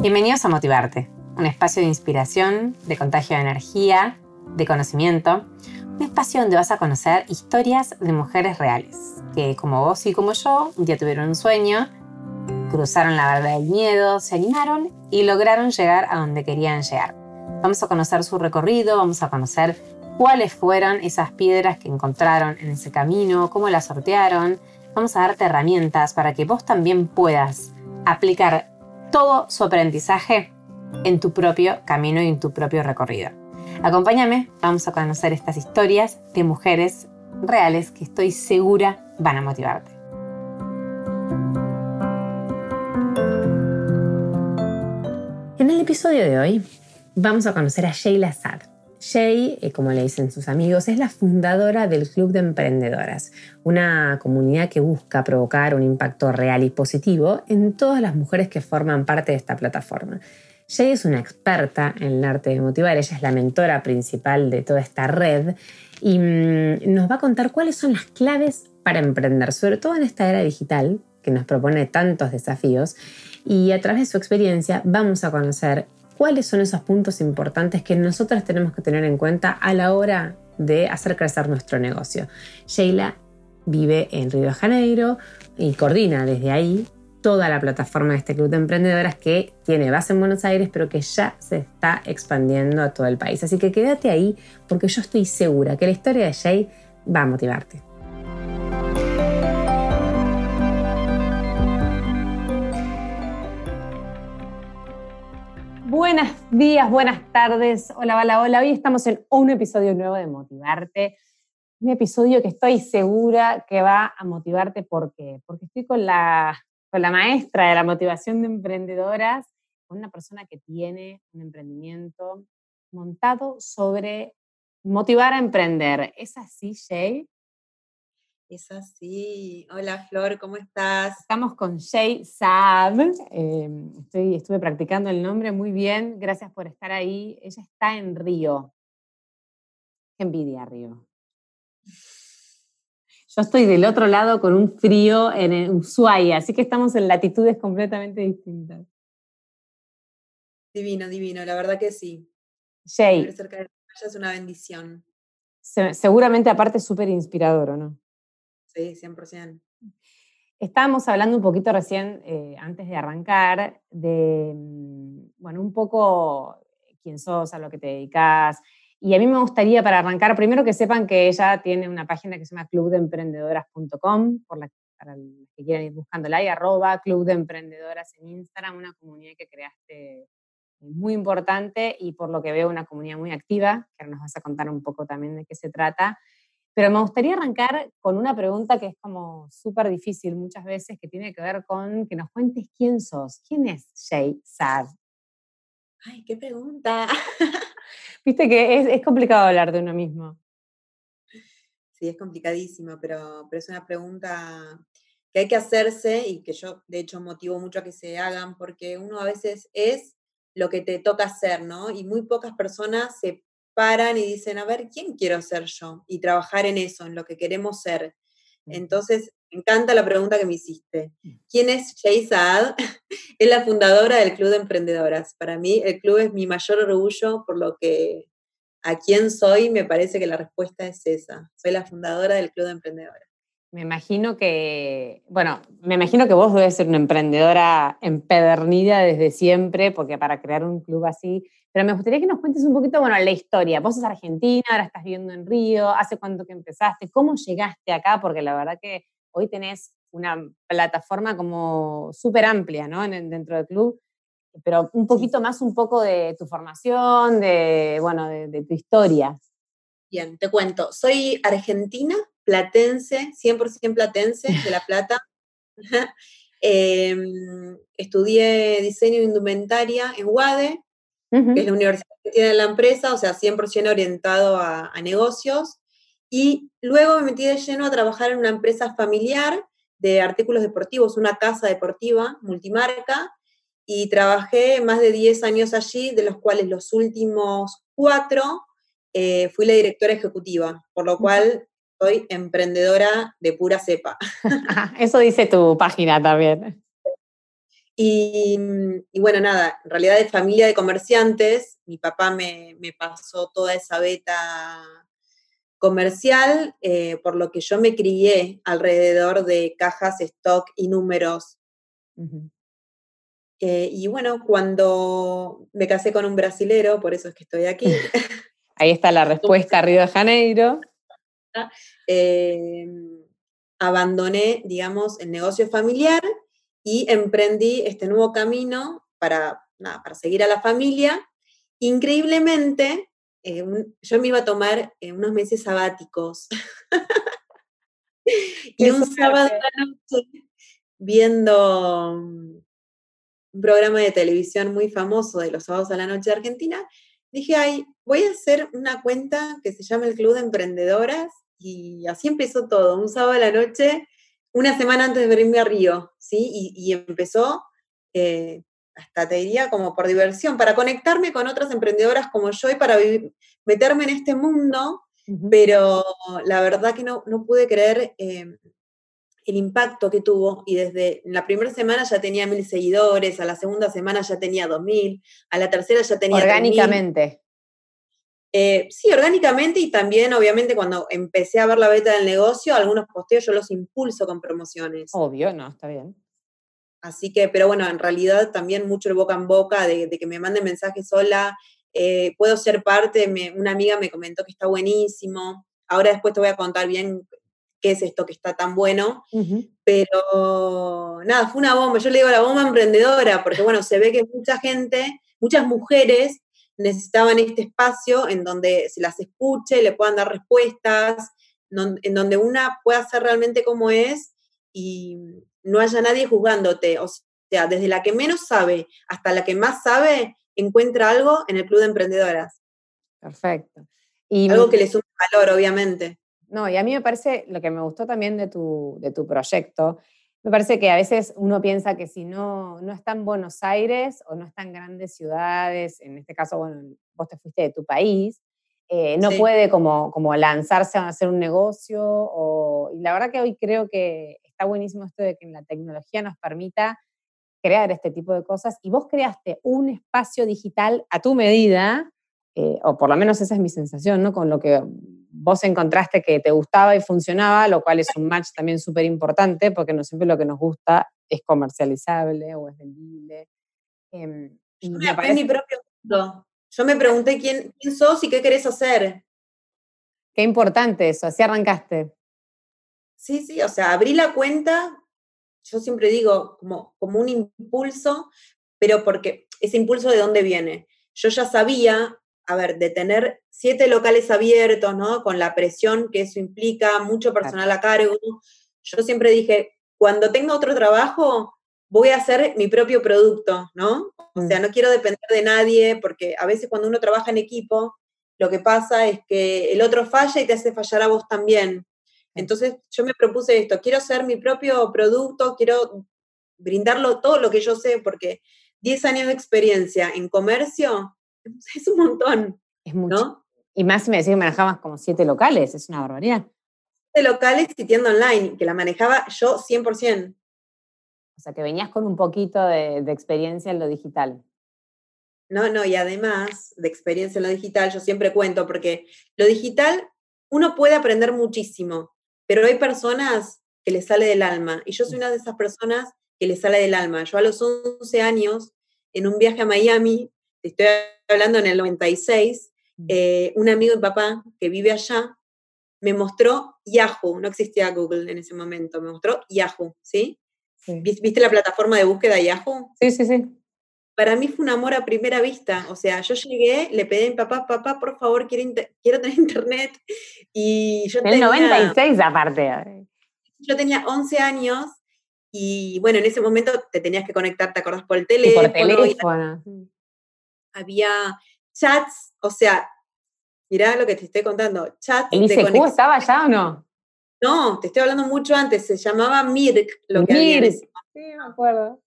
Bienvenidos a Motivarte, un espacio de inspiración, de contagio de energía, de conocimiento, un espacio donde vas a conocer historias de mujeres reales, que como vos y como yo, un día tuvieron un sueño, cruzaron la barrera del miedo, se animaron y lograron llegar a donde querían llegar. Vamos a conocer su recorrido, vamos a conocer cuáles fueron esas piedras que encontraron en ese camino, cómo las sortearon. Vamos a darte herramientas para que vos también puedas aplicar todo su aprendizaje en tu propio camino y en tu propio recorrido. Acompáñame, vamos a conocer estas historias de mujeres reales que estoy segura van a motivarte. En el episodio de hoy vamos a conocer a Sheila Sad. Shay, eh, como le dicen sus amigos, es la fundadora del Club de Emprendedoras, una comunidad que busca provocar un impacto real y positivo en todas las mujeres que forman parte de esta plataforma. Shay es una experta en el arte de motivar, ella es la mentora principal de toda esta red y mm, nos va a contar cuáles son las claves para emprender, sobre todo en esta era digital que nos propone tantos desafíos y a través de su experiencia vamos a conocer cuáles son esos puntos importantes que nosotros tenemos que tener en cuenta a la hora de hacer crecer nuestro negocio. Sheila vive en Río de Janeiro y coordina desde ahí toda la plataforma de este club de emprendedoras que tiene base en Buenos Aires, pero que ya se está expandiendo a todo el país. Así que quédate ahí porque yo estoy segura que la historia de Shay va a motivarte. Buenos días, buenas tardes. Hola, hola, hola. Hoy estamos en un episodio nuevo de Motivarte. Un episodio que estoy segura que va a motivarte. ¿Por qué? Porque estoy con la, con la maestra de la motivación de emprendedoras, con una persona que tiene un emprendimiento montado sobre motivar a emprender. ¿Es así, Jay? Es así. Hola Flor, ¿cómo estás? Estamos con Shay Saab. Em, estuve practicando el nombre muy bien. Gracias por estar ahí. Ella está en Río. Qué envidia, Río. Yo estoy del otro lado con un frío en Ushuaia, así que estamos en latitudes completamente distintas. Divino, divino, la verdad que sí. Shay. cerca de la es una bendición. seguramente aparte súper inspirador, ¿o no? Sí, 100%. Estábamos hablando un poquito recién, eh, antes de arrancar, de, mm, bueno, un poco quién sos, a lo que te dedicas. Y a mí me gustaría, para arrancar, primero que sepan que ella tiene una página que se llama clubdeemprendedoras.com, por la, para los que quieran ir buscándola, y arroba Club en Instagram, una comunidad que creaste muy importante y por lo que veo una comunidad muy activa, que ahora nos vas a contar un poco también de qué se trata. Pero me gustaría arrancar con una pregunta que es como súper difícil muchas veces, que tiene que ver con que nos cuentes quién sos. ¿Quién es Shay Sad? Ay, qué pregunta. Viste que es, complicado hablar de uno mismo. Sí, es complicadísimo, pero, pero es una pregunta que hay que hacerse y que yo, de hecho, motivo mucho a que se hagan, porque uno a veces es lo que te toca hacer, ¿no? Y muy pocas personas se paran y dicen, a ver, ¿quién quiero ser yo? Y trabajar en eso, en lo que queremos ser. Entonces, me encanta la pregunta que me hiciste. Mm. ¿Quién es Jay Saad? es la fundadora del Club de Emprendedoras. Para mí, el club es mi mayor orgullo, por lo que a quién soy, me parece que la respuesta es esa. Soy la fundadora del Club de Emprendedoras. Me imagino que, bueno, me imagino que vos debes ser una emprendedora empedernida desde siempre, porque para crear un club así, pero me gustaría que nos cuentes un poquito, bueno, la historia. Vos sos argentina, ahora estás viviendo en Río, ¿hace cuánto que empezaste? ¿Cómo llegaste acá? Porque la verdad que hoy tenés una plataforma como súper amplia, ¿no? dentro del club, pero un poquito más, un poco de tu formación, de, bueno, de tu historia. Bien, te cuento. Soy argentina, platense, 100% platense, de La Plata. Em, estudié diseño de indumentaria en UADE, que es la universidad que tiene la empresa, o sea, 100% orientado a, negocios. Y luego me metí de lleno a trabajar en una empresa familiar de artículos deportivos, una casa deportiva multimarca, y trabajé más de 10 años allí, de los cuales los últimos cuatro eh, fui la directora ejecutiva, por lo cual soy emprendedora de pura cepa. Eso dice tu página también. Y, bueno, nada, en realidad de familia de comerciantes, mi papá me, pasó toda esa beta comercial, eh, por lo que yo me crié alrededor de cajas, stock y números. Eh, y bueno, cuando me casé con un brasilero, por eso es que estoy aquí. Ahí está la respuesta, Río de Janeiro. Em, abandoné, digamos, el negocio familiar y emprendí este nuevo camino para, para seguir a la familia. Increíblemente, eh, yo me iba a tomar eh, unos meses sabáticos. y un sábado a la noche, viendo mm, un programa de televisión muy famoso de los sábados a la noche de Argentina, dije, ay, voy a hacer una cuenta que se llama el Club de Emprendedoras y así empezó todo, un sábado a la noche, una semana antes de venirme a Río, ¿sí? Y, empezó, eh, hasta te diría, como por diversión, para conectarme con otras emprendedoras como yo y para meterme en este mundo, pero la verdad que no, no pude creer eh, el impacto que tuvo y desde la primera semana ya tenía mil seguidores, a la segunda semana ya tenía dos mil, a la tercera ya tenía... Orgánicamente. Eh, sí, orgánicamente y también, obviamente, cuando empecé a ver la beta del negocio, algunos posteos yo los impulso con promociones. Obvio, no, está bien. Así que, pero bueno, en realidad también mucho el boca en boca de, que me manden mensajes, sola, eh, puedo ser parte, una amiga me comentó que está buenísimo, ahora después te voy a contar bien qué es esto que está tan bueno, pero nada, fue una bomba, yo le digo la bomba emprendedora, porque bueno, se ve que mucha gente, muchas mujeres necesitaban este espacio en donde se las escuche, le puedan dar respuestas, en donde una pueda ser realmente como es y no haya nadie juzgándote. O sea, desde la que menos sabe hasta la que más sabe, encuentra algo en el Club de Emprendedoras. Perfecto. Y algo que le sume valor, obviamente. No, y a mí me parece, lo que me gustó también de tu, de tu proyecto, me parece que a veces uno piensa que si no, no está en Buenos Aires o no está en grandes ciudades, en este caso, bueno, vos te fuiste de tu país, eh, no puede como, como lanzarse a hacer un negocio. O, y la verdad que hoy creo que está buenísimo esto de que la tecnología nos permita crear este tipo de cosas y vos creaste un espacio digital a tu medida, eh, o por lo menos esa es mi sensación, ¿no? Con lo que vos encontraste que te gustaba y funcionaba, lo cual es un match también súper importante, porque no siempre lo que nos gusta es comercializable o es vendible. Em, Yo me mi propio mundo. Yo me pregunté quién, quién sos y qué querés hacer. Qué importante eso, así arrancaste. Sí, sí, o sea, abrí la cuenta, yo siempre digo, como, como un impulso, pero porque ese impulso de dónde viene. Yo ya sabía a ver, de tener siete locales abiertos, ¿no? Con la presión que eso implica, mucho personal a cargo. Yo siempre dije, cuando tenga otro trabajo, voy a hacer mi propio producto, ¿no? O sea, mm. no quiero depender de nadie, porque a veces cuando uno trabaja en equipo, lo que pasa es que el otro falla y te hace fallar a vos también. Entonces yo me propuse esto, quiero hacer mi propio producto, quiero brindarlo todo lo que yo sé, porque 10 años de experiencia en comercio es un montón. Es mucho. Y más si me decís que manejabas como siete locales, es una barbaridad. Siete locales y tienda online, que la manejaba yo 100%. O sea, que venías con un poquito de, experiencia en lo digital. No, no, y además de experiencia en lo digital, yo siempre cuento, porque lo digital uno puede aprender muchísimo, pero hay personas que le sale del alma, y yo soy una de esas personas que le sale del alma. Yo a los 11 años, en un viaje a Miami, estoy hablando en el 96, mm. eh, un amigo de papá que vive allá me mostró Yahoo, no existía Google en ese momento, me mostró Yahoo, ¿sí? ¿Viste la plataforma de búsqueda Yahoo? Sí, sí, sí. Para mí fue un amor a primera vista, o sea, yo llegué, le pedí a mi papá, papá, por favor, quiero, quiero tener internet, y yo en el 96 aparte. Yo tenía 11 años, y bueno, en ese momento te tenías que conectar, ¿te acordás? Por el teléfono. por teléfono había chats, o sea, mirá lo que te estoy contando, chats. ¿El ICQ estaba allá o no? No, te estoy hablando mucho antes, se llamaba Mirk, lo que Mirk. Sí, me acuerdo.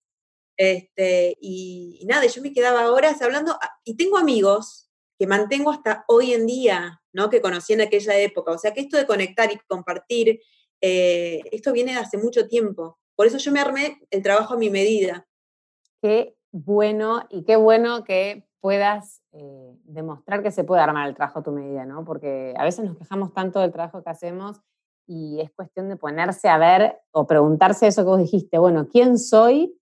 Este, y, nada, yo me quedaba horas hablando, ah, y tengo amigos que mantengo hasta hoy en día, ¿no? Que conocí en aquella época. O sea que esto de conectar y compartir, eh, esto viene de hace mucho tiempo. Por eso yo me armé el trabajo a mi medida. qué bueno y qué bueno que puedas eh, demostrar que se puede armar el trabajo a tu medida, ¿no? Porque a veces nos quejamos tanto del trabajo que hacemos y es cuestión de ponerse a ver o preguntarse eso que vos dijiste, bueno, ¿quién soy?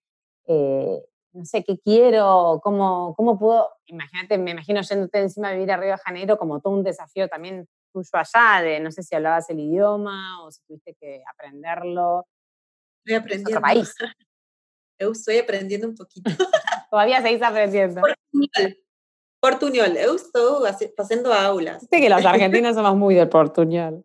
Eh, no sé qué quiero, cómo, cómo puedo, imagínate, me imagino yéndote encima de vivir a Río de Janeiro como todo un desafío también tuyo allá, de no sé si hablabas el idioma o si tuviste que aprenderlo. Estoy aprendiendo. otro país. Eu estoy aprendiendo un poquito. Todavía seguís aprendiendo. Portuñol. Portuñol. Eu estou haciendo aulas. Sé que los argentinos somos muy del portuñol.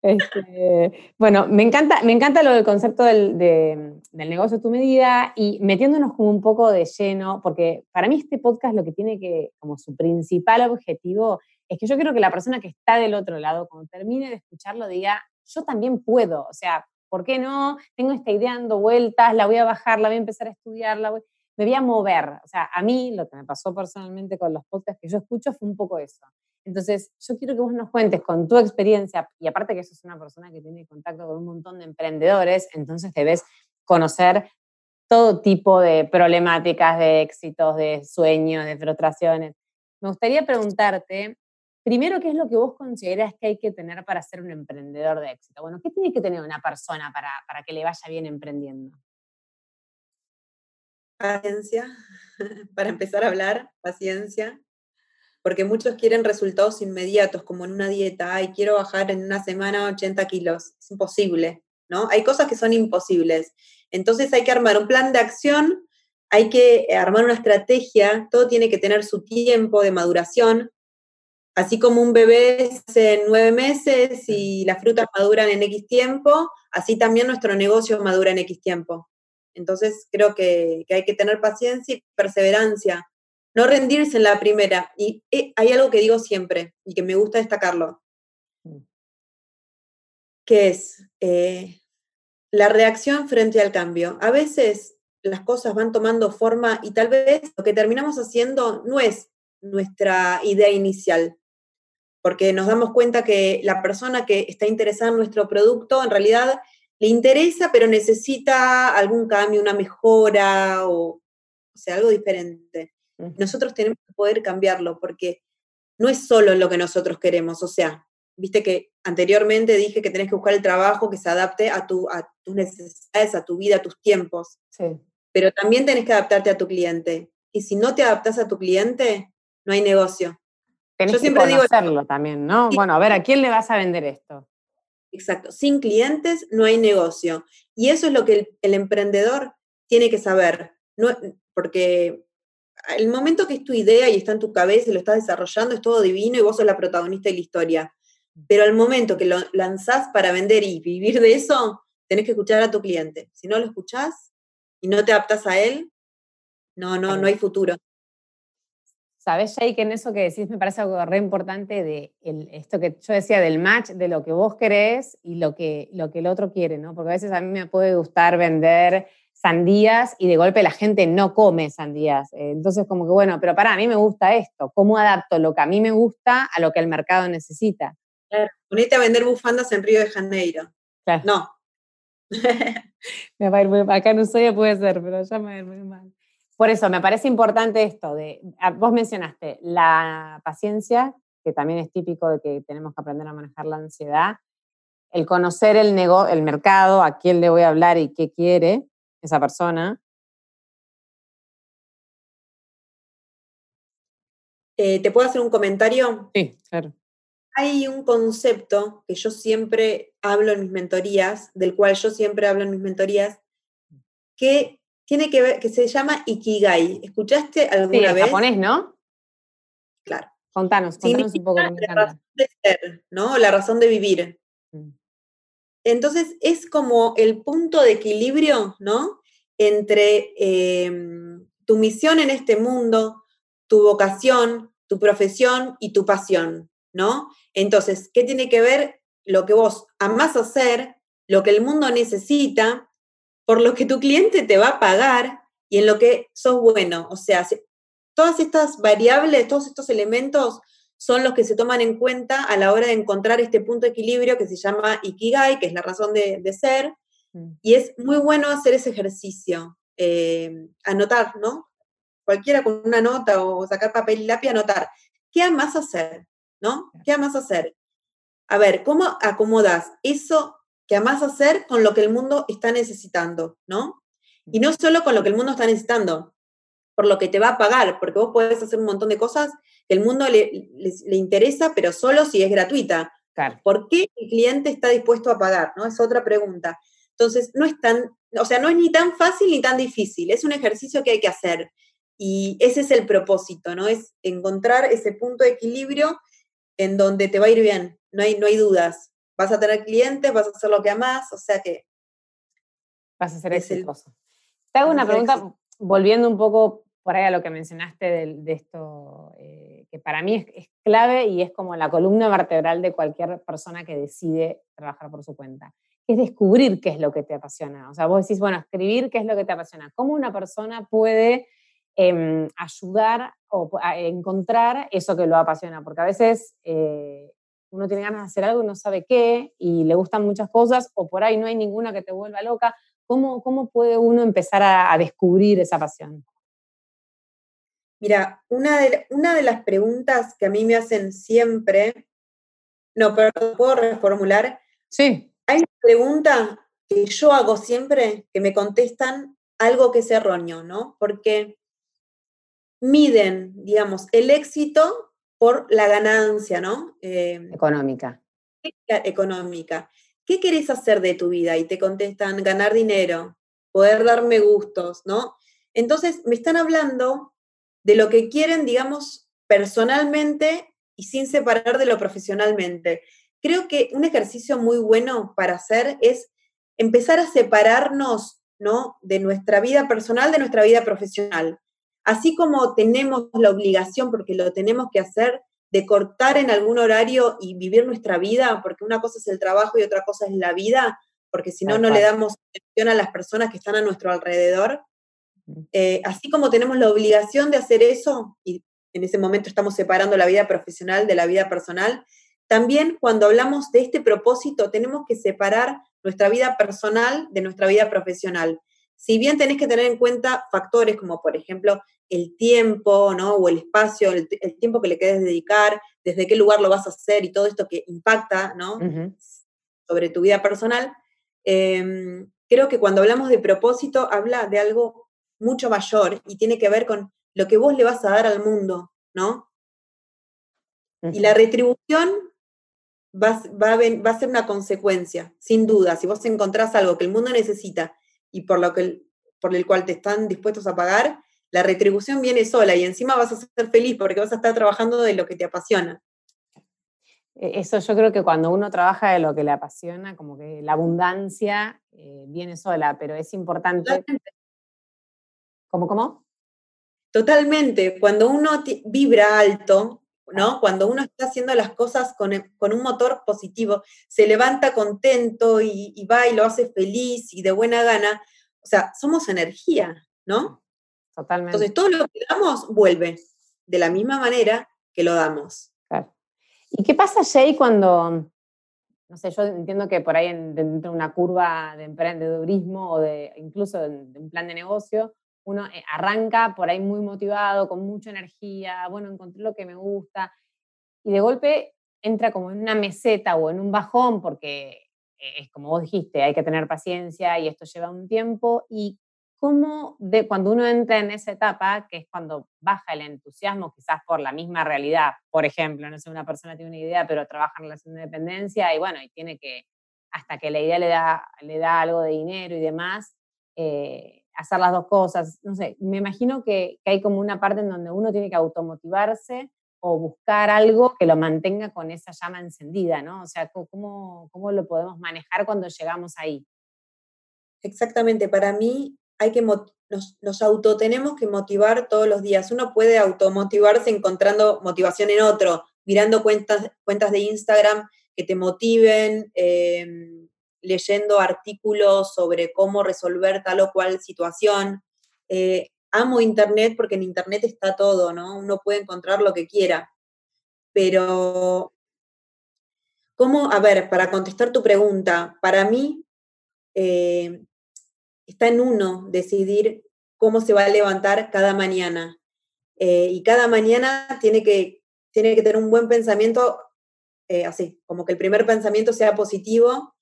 Este, bueno, me encanta, me encanta lo del concepto del, del, negocio a tu medida y metiéndonos como un poco de lleno, porque para mí este podcast lo que tiene que, como su principal objetivo, es que yo quiero que la persona que está del otro lado, cuando termine de escucharlo, diga, yo también puedo, o sea, ¿por qué no? Tengo esta idea dando vueltas, la voy a bajar, la voy a empezar a estudiar, la voy, me voy a mover. O sea, a mí lo que me pasó personalmente con los podcasts que yo escucho fue un poco eso. Entonces, yo quiero que vos nos cuentes con tu experiencia, y aparte que sos una persona que tiene contacto con un montón de emprendedores, entonces debes conocer todo tipo de problemáticas, de éxitos, de sueños, de frustraciones. Me gustaría preguntarte, primero, ¿qué es lo que vos consideras que hay que tener para ser un emprendedor de éxito? Bueno, ¿qué tiene que tener una persona para, para que le vaya bien emprendiendo? Paciencia, para empezar a hablar, paciencia porque muchos quieren resultados inmediatos, como en una dieta, ay, quiero bajar en una semana 80 kilos, es imposible, ¿no? Hay cosas que son imposibles. Entonces hay que armar un plan de acción, hay que armar una estrategia, todo tiene que tener su tiempo de maduración, así como un bebé hace nueve meses y las frutas maduran en X tiempo, así también nuestro negocio madura en X tiempo. Entonces creo que, que hay que tener paciencia y perseverancia no rendirse en la primera. Y eh, hay algo que digo siempre y que me gusta destacarlo, mm. que es eh, la reacción frente al cambio. A veces las cosas van tomando forma y tal vez lo que terminamos haciendo no es nuestra idea inicial, porque nos damos cuenta que la persona que está interesada en nuestro producto en realidad le interesa, pero necesita algún cambio, una mejora o, o sea, algo diferente. Nosotros tenemos que poder cambiarlo porque no es solo lo que nosotros queremos, o sea, viste que anteriormente dije que tenés que buscar el trabajo que se adapte a, tu, a tus necesidades, a tu vida, a tus tiempos. Sí. Pero también tenés que adaptarte a tu cliente. Y si no te adaptas a tu cliente, no hay negocio. Tenés Yo siempre que conocerlo digo, también, ¿no? Bueno, a ver, ¿a quién le vas a vender esto? Exacto. Sin clientes no hay negocio. Y eso es lo que el, el emprendedor tiene que saber. No, porque el momento que es tu idea y está en tu cabeza y lo estás desarrollando, es todo divino y vos sos la protagonista de la historia. Pero al momento que lo lanzás para vender y vivir de eso, tenés que escuchar a tu cliente. Si no lo escuchás y no te adaptas a él, no, no, no hay futuro. Sabes, Jay, que en eso que decís me parece algo re importante de esto que yo decía del match, de lo que vos querés y lo que, lo que el otro quiere, ¿no? Porque a veces a mí me puede gustar vender sandías y de golpe la gente no come sandías. Eh, entonces, como que bueno, pero para a mí me gusta esto. ¿Cómo adapto lo que a mí me gusta a lo que el mercado necesita? Claro, ponete a vender bufandas en Río de Janeiro. Claro. No. me va a ir muy, acá en Ushuaia puede ser, pero ya me va a ir muy mal. Por eso me parece importante esto de, vos mencionaste la paciencia, que también es típico de que tenemos que aprender a manejar la ansiedad, el conocer el, el mercado, a quién le voy a hablar y qué quiere, esa persona. Eh, ¿Te puedo hacer un comentario? Sí, claro. Hay un concepto que yo siempre hablo en mis mentorías, del cual yo siempre hablo en mis mentorías, que tiene que ver, que se llama Ikigai. ¿Escuchaste alguna sí, vez? japonés, ¿no? Claro. Contanos, contanos un poco. La razón de ser, ¿no? La razón de vivir. Mm. Entonces es como el punto de equilibrio, ¿no? Entre em, tu misión en este mundo, tu vocación, tu profesión y tu pasión, ¿no? Entonces, ¿qué tiene que ver lo que vos amás hacer, lo que el mundo necesita, por lo que tu cliente te va a pagar y en lo que sos bueno? O sea, todas estas variables, todos estos elementos son los que se toman en cuenta a la hora de encontrar este punto de equilibrio que se llama Ikigai, que es la razón de, ser. Mm. Y es muy bueno hacer ese ejercicio. eh, anotar, ¿no? Cualquiera con una nota o sacar papel y lápiz, anotar. ¿Qué amas hacer? ¿No? ¿Qué amas hacer? A ver, ¿cómo acomodas eso que amas hacer con lo que el mundo está necesitando, ¿no? Y no solo con lo que el mundo está necesitando, por lo que te va a pagar, porque vos podés hacer un montón de cosas que el mundo le, le, interesa, pero solo si es gratuita. ¿Por qué el cliente está dispuesto a pagar? ¿no? Es otra pregunta. Entonces, no es tan, o sea, no es ni tan fácil ni tan difícil, es un ejercicio que hay que hacer. Y ese es el propósito, ¿no? Es encontrar ese punto de equilibrio en donde te va a ir bien, no hay, no hay dudas. Vas a tener clientes, vas a hacer lo que amas, o sea que... Vas a ser exitoso. Te hago una pregunta, volviendo un poco por ahí a lo que mencionaste de, esto, eh, que para mí es, clave y es como la columna vertebral de cualquier persona que decide trabajar por su cuenta, es descubrir qué es lo que te apasiona. O sea, vos decís, bueno, escribir qué es lo que te apasiona. ¿Cómo una persona puede em, ayudar o a encontrar eso que lo apasiona? Porque a veces eh, uno tiene ganas de hacer algo y no sabe qué, y le gustan muchas cosas, o por ahí no hay ninguna que te vuelva loca. ¿Cómo, cómo puede uno empezar a descubrir esa pasión? Mira, una de, una de las preguntas que a mí me hacen siempre, no, pero puedo reformular. Sí. Hay una pregunta que yo hago siempre que me contestan algo que es erróneo, ¿no? Porque miden, digamos, el éxito por la ganancia, ¿no? Em, económica. Económica. ¿Qué querés hacer de tu vida? Y te contestan ganar dinero, poder darme gustos, ¿no? Entonces me están hablando de lo que quieren, digamos, personalmente y sin separar de lo profesionalmente. Creo que un ejercicio muy bueno para hacer es empezar a separarnos, ¿no? De nuestra vida personal, de nuestra vida profesional. Así como tenemos la obligación, porque lo tenemos que hacer, de cortar en algún horario y vivir nuestra vida, porque una cosa es el trabajo y otra cosa es la vida, porque si no, no le damos atención a las personas que están a nuestro alrededor. Eh, así como tenemos la obligación de hacer eso, y en ese momento estamos separando la vida profesional de la vida personal, también cuando hablamos de este propósito tenemos que separar nuestra vida personal de nuestra vida profesional. Si bien tenés que tener en cuenta factores como, por ejemplo, el tiempo, ¿no? O el espacio, el, tiempo que le quieres dedicar, desde qué lugar lo vas a hacer y todo esto que impacta, ¿no? Sobre tu vida personal. Em, creo que cuando hablamos de propósito, habla de algo mucho mayor y tiene que ver con lo que vos le vas a dar al mundo, ¿no? Y la retribución va, va, va, a ser una consecuencia, sin duda. Si vos encontrás algo que el mundo necesita y por, lo que, por el cual te están dispuestos a pagar, la retribución viene sola y encima vas a ser feliz porque vas a estar trabajando de lo que te apasiona. E, eso yo creo que cuando uno trabaja de lo que le apasiona, como que la abundancia eh, viene sola, pero es importante ¿Cómo, cómo? Totalmente. Cuando uno vibra alto, ¿no? Cuando uno está haciendo las cosas con, e, con un motor positivo, se levanta contento y, va y lo hace feliz y de buena gana. O sea, somos energía, ¿no? Totalmente. Entonces, todo lo que damos vuelve de la misma manera que lo damos. Claro. ¿Y qué pasa, Jay, cuando, no sé, yo entiendo que por ahí dentro de una curva de emprendedurismo o de incluso de un plan de negocio, uno eh, arranca por ahí muy motivado, con mucha energía, bueno, encontré lo que me gusta, y de golpe entra como en una meseta o en un bajón, porque eh, es como vos dijiste, hay que tener paciencia y esto lleva un tiempo, y cómo de, cuando uno entra en esa etapa, que es cuando baja el entusiasmo, quizás por la misma realidad, por ejemplo, no sé, una persona tiene una idea, pero trabaja en relación de dependencia, y bueno, y tiene que, hasta que la idea le da, le da algo de dinero y demás, eh, hacer las dos cosas. No sé, me imagino que, hay como una parte en donde uno tiene que automotivarse o buscar algo que lo mantenga con esa llama encendida, ¿no? O sea, ¿cómo, cómo lo podemos manejar cuando llegamos ahí? Exactamente, para mí hay que nos, auto tenemos que motivar todos los días. Uno puede automotivarse encontrando motivación en otro, mirando cuentas, cuentas de Instagram que te motiven, em, leyendo artículos sobre cómo resolver tal o cual situación. Eh, amo Internet porque en Internet está todo, ¿no? Uno puede encontrar lo que quiera. Pero, ¿cómo? A ver, para contestar tu pregunta, para mí eh, está en uno decidir cómo se va a levantar cada mañana. Eh, y cada mañana tiene que, tiene que tener un buen pensamiento, eh, así, como que el primer pensamiento sea positivo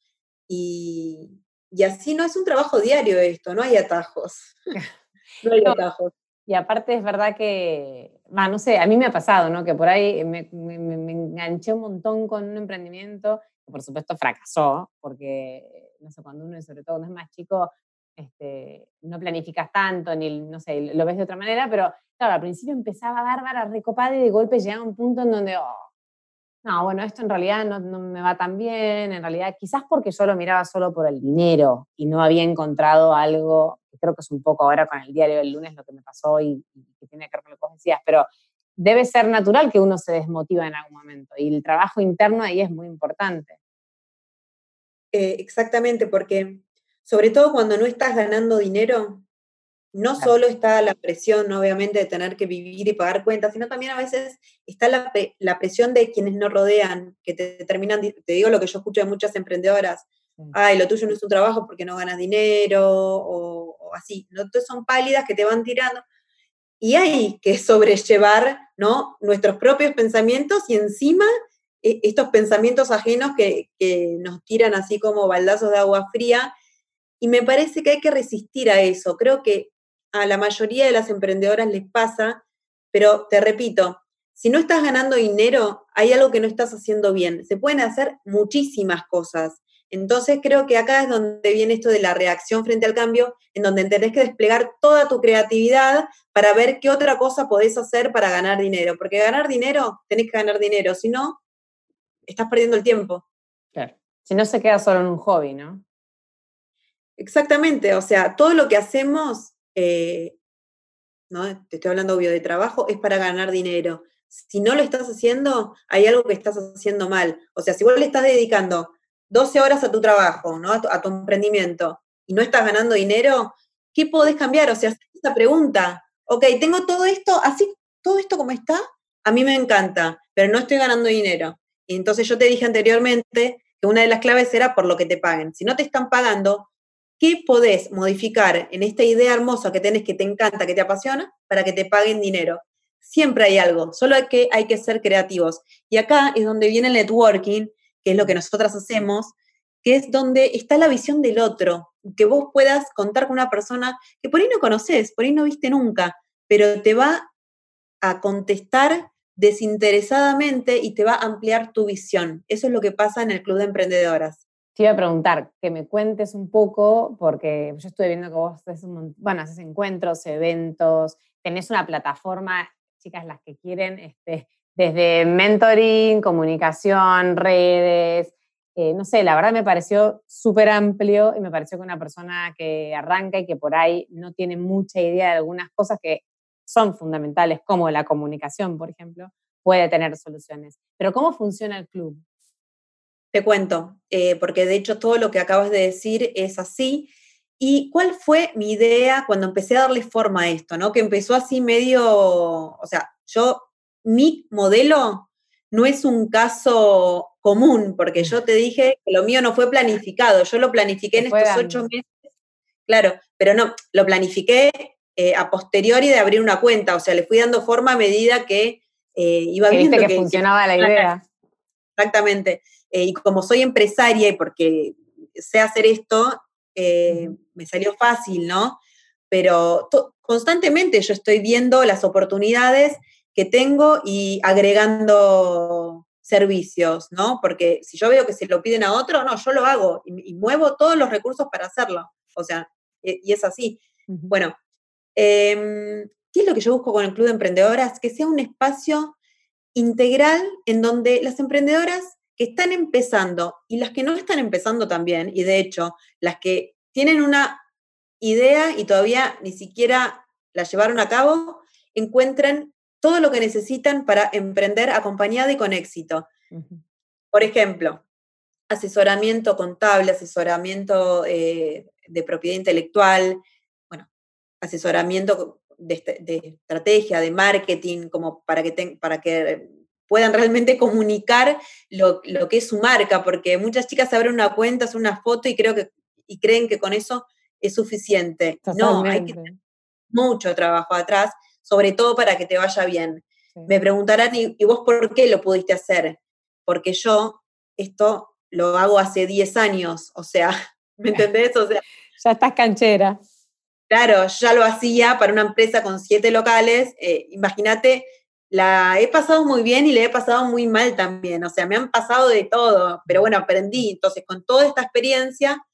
y, y, así no es un trabajo diario esto, no hay atajos. no hay atajos. Y aparte es verdad que, no sé, a mí me ha pasado, ¿no? Que por ahí me, me, me enganché un montón con un emprendimiento que por supuesto fracasó, porque, no sé, cuando uno, sobre todo, no es más chico, este, no planificas tanto, ni, no sé, lo ves de otra manera, pero claro, al principio empezaba bárbara, recopada y de golpe llegaba un punto en donde, oh, no, bueno, esto en realidad no, me va tan bien, en realidad quizás porque yo lo miraba solo por el dinero y no había encontrado algo, creo que es un poco ahora con el diario del lunes lo que me pasó y, y que tiene que ver con lo que vos decías, pero debe ser natural que uno se desmotiva en algún momento y el trabajo interno ahí es muy importante. Eh, exactamente, porque sobre todo cuando no estás ganando dinero, no solo está la presión, obviamente, de tener que vivir y pagar cuentas, sino también a veces está la, la presión de quienes nos rodean, que te terminan, te digo lo que yo escucho de muchas emprendedoras, ay, lo tuyo no es un trabajo porque no ganas dinero, o, o así, ¿no? Entonces son pálidas que te van tirando, y hay que sobrellevar, ¿no? Nuestros propios pensamientos y encima e, estos pensamientos ajenos que, que nos tiran así como baldazos de agua fría, y me parece que hay que resistir a eso. Creo que a la mayoría de las emprendedoras les pasa, pero te repito, si no estás ganando dinero, hay algo que no estás haciendo bien. Se pueden hacer muchísimas cosas. Entonces creo que acá es donde viene esto de la reacción frente al cambio, en donde tenés que desplegar toda tu creatividad para ver qué otra cosa podés hacer para ganar dinero. Porque ganar dinero, tenés que ganar dinero, si no, estás perdiendo el tiempo. Claro. Si no se queda solo en un hobby, ¿no? Exactamente, o sea, todo lo que hacemos, eh, ¿no? te estoy hablando obvio de trabajo, es para ganar dinero. Si no lo estás haciendo, hay algo que estás haciendo mal. O sea, si vos le estás dedicando 12 horas a tu trabajo, ¿no? a, tu, emprendimiento, y no estás ganando dinero, ¿qué podés cambiar? O sea, esa pregunta, ok, tengo todo esto, así, todo esto como está, a mí me encanta, pero no estoy ganando dinero. Y entonces yo te dije anteriormente que una de las claves era por lo que te paguen. Si no te están pagando, ¿qué podés modificar en esta idea hermosa que tenés, que te encanta, que te apasiona, para que te paguen dinero? Siempre hay algo, solo que, hay que ser creativos. Y acá es donde viene el networking, que es lo que nosotras hacemos, que es donde está la visión del otro, que vos puedas contar con una persona que por ahí no conoces, por ahí no viste nunca, pero te va a contestar desinteresadamente y te va a ampliar tu visión. Eso es lo que pasa en el Club de Emprendedoras. Te iba a preguntar, que me cuentes un poco, porque yo estuve viendo que vos haces, un, bueno, haces encuentros, eventos, tenés una plataforma, chicas, las que quieren, este, desde mentoring, comunicación, redes, eh, no sé, la verdad me pareció súper amplio y me pareció que una persona que arranca y que por ahí no tiene mucha idea de algunas cosas que son fundamentales, como la comunicación, por ejemplo, puede tener soluciones. Pero ¿cómo funciona el club? Te cuento, eh, porque de hecho todo lo que acabas de decir es así. ¿Y cuál fue mi idea cuando empecé a darle forma a esto? ¿no? Que empezó así medio, o sea, yo, mi modelo no es un caso común, porque yo te dije que lo mío no fue planificado, yo lo planifiqué en estos ocho meses, claro, pero no, lo planifiqué eh, a posteriori de abrir una cuenta, o sea, le fui dando forma a medida que eh, iba viendo que, funcionaba la idea. Exactamente. Eh, y como soy empresaria y porque sé hacer esto, me salió fácil, ¿no? Pero constantemente yo estoy viendo las oportunidades que tengo y agregando servicios, ¿no? Porque si yo veo que se lo piden a otro, no, yo lo hago y, muevo todos los recursos para hacerlo. O sea, y, es así. Bueno, Em, ¿Qué es lo que yo busco con el Club de Emprendedoras? Que sea un espacio integral en donde las emprendedoras que están empezando y las que no están empezando también, y de hecho, las que tienen una idea y todavía ni siquiera la llevaron a cabo, encuentren todo lo que necesitan para emprender acompañada y con éxito. Por ejemplo, asesoramiento contable, asesoramiento eh, de propiedad intelectual, asesoramiento de, estrategia, de marketing, como para que, para que puedan realmente comunicar lo, que es su marca, porque muchas chicas abren una cuenta, hacen una foto y creo que y creen que con eso es suficiente. No, hay que, mucho trabajo atrás, sobre todo para que te vaya bien. Me preguntarán, ¿y, vos por qué lo pudiste hacer? Porque yo esto lo hago hace 10 años, o sea, ¿me entendés? O sea, ya estás canchera. Claro, ya lo hacía para una empresa con siete locales. Eh, imagínate, la he pasado muy bien y le he pasado muy mal también. O sea, me han pasado de todo, pero bueno, aprendí. Entonces, con toda esta experiencia,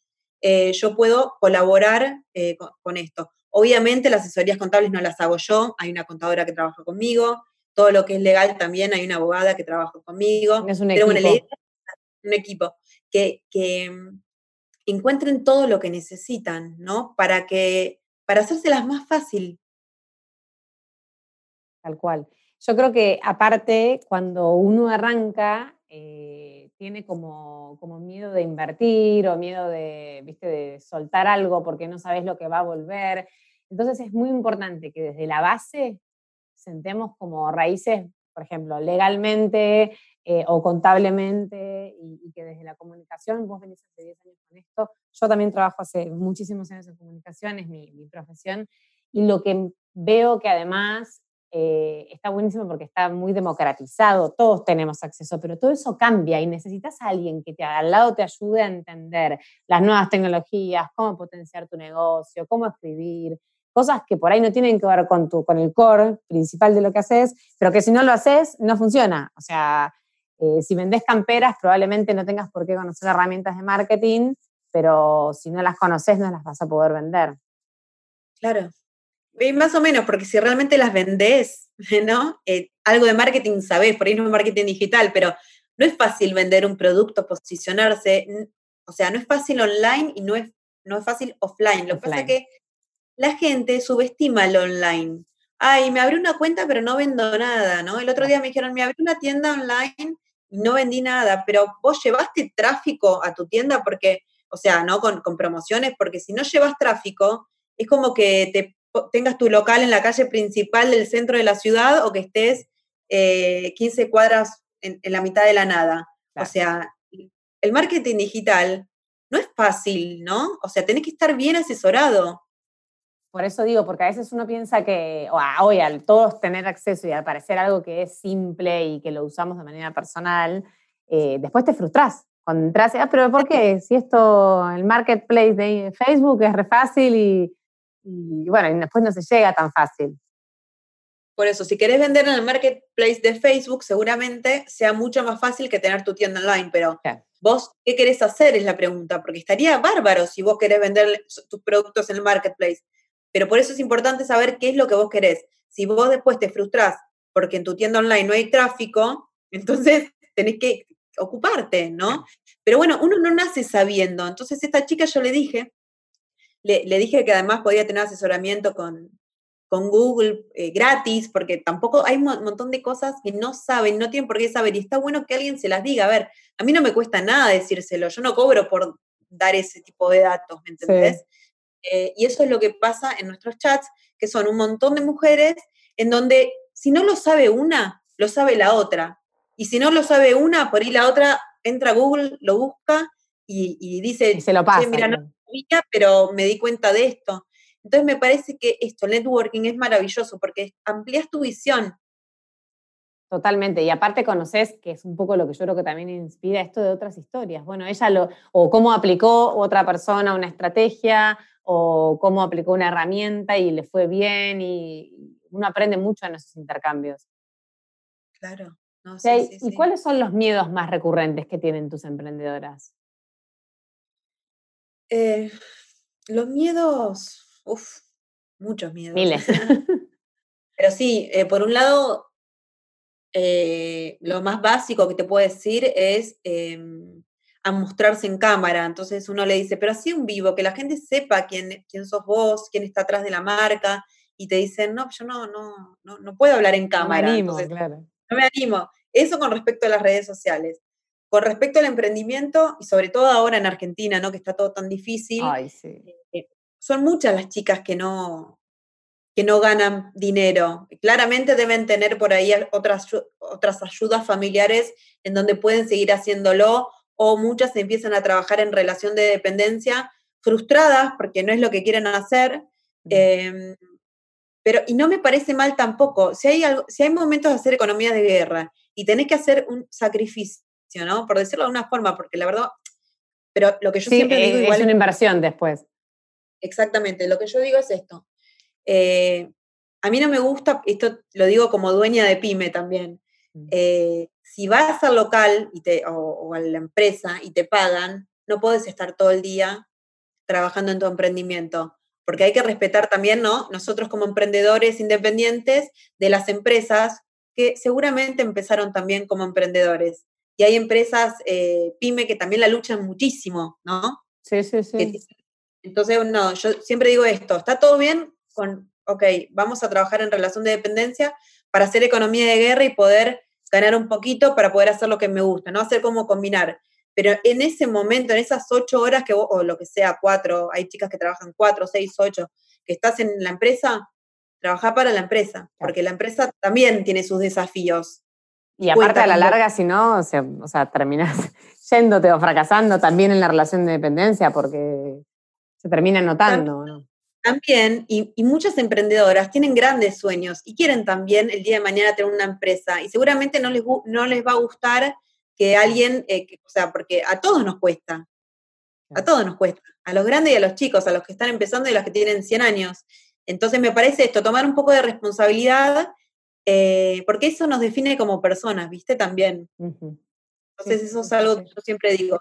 eh, yo puedo colaborar eh, con, esto. Obviamente, las asesorías contables no las hago yo, hay una contadora que trabaja conmigo. Todo lo que es legal también hay una abogada que trabaja conmigo. Es un equipo. un equipo que, que mm, encuentren todo lo que necesitan, ¿no? Para que para hacérselas más fácil. Tal cual. Yo creo que aparte, cuando uno arranca, eh, tiene como, como, miedo de invertir o miedo de, ¿viste? de soltar algo porque no sabes lo que va a volver. Entonces es muy importante que desde la base sentemos como raíces, por ejemplo, legalmente eh, o contablemente y, que desde la comunicación, vos venís hace 10 años con esto, yo también trabajo hace muchísimos años en comunicación, es mi, profesión, y lo que veo que además eh, está buenísimo porque está muy democratizado, todos tenemos acceso, pero todo eso cambia y necesitas a alguien que te, al lado te ayude a entender las nuevas tecnologías, cómo potenciar tu negocio, cómo escribir, cosas que por ahí no tienen que ver con, tu, con el core principal de lo que haces, pero que si no lo haces, no funciona. O sea, eh, si vendes camperas, probablemente no tengas por qué conocer herramientas de marketing, pero si no las conoces no las vas a poder vender. Claro. Más o menos, porque si realmente las vendés, ¿no? Eh, algo de marketing sabés, por ahí no es marketing digital, pero no es fácil vender un producto, posicionarse. O sea, no es fácil online y no es, no es fácil offline. Lo que pasa es que la gente subestima el online. Ay, me abrí una cuenta, pero no vendo nada, ¿no? El otro día me dijeron, me abrí una tienda online y no vendí nada, pero vos llevaste tráfico a tu tienda porque o sea, ¿no? Con, promociones, porque si no llevas tráfico, es como que te, tengas tu local en la calle principal del centro de la ciudad o que estés 15 eh, cuadras en, la mitad de la nada. O sea, el marketing digital no es fácil, ¿no? O sea, tenés que estar bien asesorado. Por eso digo, porque a veces uno piensa que hoy al todos tener acceso y al parecer algo que es simple y que lo usamos de manera personal, eh, después te frustras, cuando entras, ah, pero ¿por qué? Si esto, el marketplace de Facebook es re fácil y, bueno, y después no se llega tan fácil. Por eso, si querés vender en el marketplace de Facebook, seguramente sea mucho más fácil que tener tu tienda online, pero vos, ¿qué querés hacer? Es la pregunta, porque estaría bárbaro si vos querés vender tus productos en el marketplace, pero por eso es importante saber qué es lo que vos querés. Si vos después te frustrás porque en tu tienda online no hay tráfico, entonces tenés que ocuparte, ¿no? Pero bueno, uno no nace sabiendo. Entonces, esta chica yo le dije, le, dije que además podía tener asesoramiento con, con Google eh, gratis, porque tampoco hay un montón de cosas que no saben, no tienen por qué saber, y está bueno que alguien se las diga. A ver, a mí no me cuesta nada decírselo, yo no cobro por dar ese tipo de datos, ¿me entendés? Eh, y eso es lo que pasa en nuestros chats, que son un montón de mujeres en donde si no lo sabe una, lo sabe la otra. Y si no lo sabe una, por ahí la otra entra a Google, lo busca y, dice, se lo pasa. mira, no sabía, pero me di cuenta de esto. Entonces me parece que esto, networking, es maravilloso porque amplias tu visión. Totalmente, y aparte conoces, que es un poco lo que yo creo que también inspira esto de otras historias. Bueno, ella lo, o cómo aplicó otra persona una estrategia, o cómo aplicó una herramienta y le fue bien, y uno aprende mucho en esos intercambios. Claro. ¿Y cuáles son los miedos más recurrentes que tienen tus emprendedoras? Eh, los miedos, uff, muchos miedos. Miles. Pero sí, eh, por un lado, eh, lo más básico que te puedo decir es em, a mostrarse en cámara. Entonces uno le dice, pero así un vivo, que la gente sepa quién, quién sos vos, quién está atrás de la marca, y te dicen, no, yo no, no, no, puedo hablar en cámara. No claro no me animo. Eso con respecto a las redes sociales. Con respecto al emprendimiento, y sobre todo ahora en Argentina, ¿no? Que está todo tan difícil. Eh, son muchas las chicas que no, que no ganan dinero. Claramente deben tener por ahí otras, otras ayudas familiares en donde pueden seguir haciéndolo o muchas empiezan a trabajar en relación de dependencia frustradas porque no es lo que quieren hacer. Em, pero, y no me parece mal tampoco, si hay, algo, si hay momentos de hacer economía de guerra y tenés que hacer un sacrificio, ¿no? Por decirlo de una forma, porque la verdad, pero lo que yo siempre digo es igual... Es una inversión después. Exactamente, lo que yo digo es esto. Eh, a mí no me gusta, esto lo digo como dueña de pyme también, mm. eh, si vas al local y te, o, a la empresa y te pagan, no puedes estar todo el día trabajando en tu emprendimiento, porque hay que respetar también, ¿no? Nosotros como emprendedores independientes de las empresas que seguramente empezaron también como emprendedores. Y hay empresas eh, pyme que también la luchan muchísimo, ¿no? Sí, sí, sí. Entonces, no, yo siempre digo esto, está todo bien con, ok, vamos a trabajar en relación de dependencia para hacer economía de guerra y poder ganar un poquito para poder hacer lo que me gusta, ¿no? Hacer como combinar. Pero en ese momento, en esas ocho horas que o lo que sea, cuatro, hay chicas que trabajan cuatro, seis, ocho, que estás en la empresa, trabaja para la empresa, porque la empresa también tiene sus desafíos. Y aparte a la larga, si no, o sea, o sea, yéndote o fracasando también en la relación de dependencia, porque se termina notando, ¿no? También, y, muchas emprendedoras tienen grandes sueños y quieren también el día de mañana tener una empresa y seguramente no les, no les va a gustar que alguien, eh, o sea, porque a todos nos cuesta, a todos nos cuesta, a los grandes y a los chicos, a los que están empezando y a los que tienen 100 años. Entonces me parece esto, tomar un poco de responsabilidad, eh, porque eso nos define como personas, ¿viste? También. Entonces eso es algo que yo siempre digo,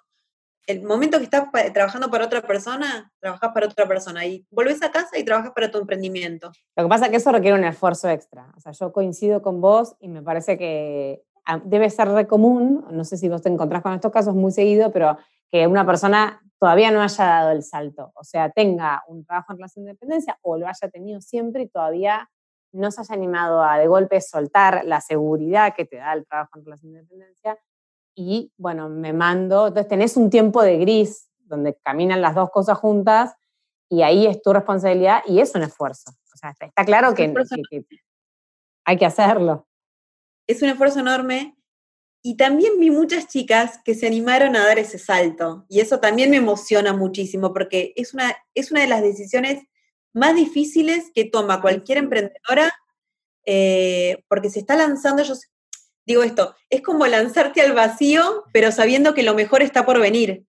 el momento que estás trabajando para otra persona, trabajas para otra persona y volvés a casa y trabajas para tu emprendimiento. Lo que pasa es que eso requiere un esfuerzo extra. O sea, yo coincido con vos y me parece que ah, debe ser re común, no sé si vos te encontrás con estos casos muy seguido, pero que una persona todavía no haya dado el salto. O sea, tenga un trabajo en relación de dependencia o lo haya tenido siempre y todavía no se haya animado a de golpe soltar la seguridad que te da el trabajo en relación de dependencia y bueno, me mando, entonces tenés un tiempo de gris donde caminan las dos cosas juntas y ahí es tu responsabilidad y es un esfuerzo. O sea, está, claro que, hay que hacerlo. Es un esfuerzo enorme y también vi muchas chicas que se animaron a dar ese salto y eso también me emociona muchísimo porque es una, es una de las decisiones más difíciles que toma cualquier emprendedora eh, porque se está lanzando, yo digo esto, es como lanzarte al vacío, pero sabiendo que lo mejor está por venir.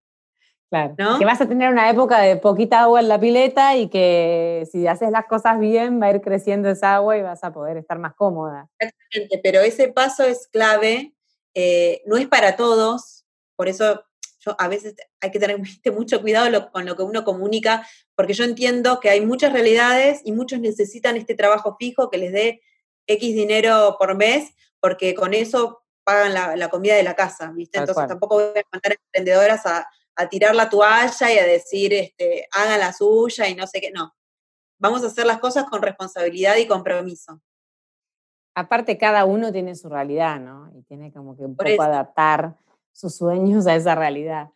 Claro. Que vas a tener una época de poquita agua en la pileta y que si haces las cosas bien va a ir creciendo esa agua y vas a poder estar más cómoda. Exactamente, pero ese paso es clave, eh, no es para todos, por eso yo a veces hay que tener mucho cuidado con lo que uno comunica, porque yo entiendo que hay muchas realidades y muchos necesitan este trabajo fijo que les dé X dinero por mes, porque con eso pagan la, comida de la casa, ¿viste? Entonces tampoco voy a mandar a emprendedoras a, tirar la toalla y a decir, este, hagan la suya y no sé qué, no. Vamos a hacer las cosas con responsabilidad y compromiso. Aparte, cada uno tiene su realidad, ¿no? Y tiene como que un poco adaptar sus sueños a esa realidad.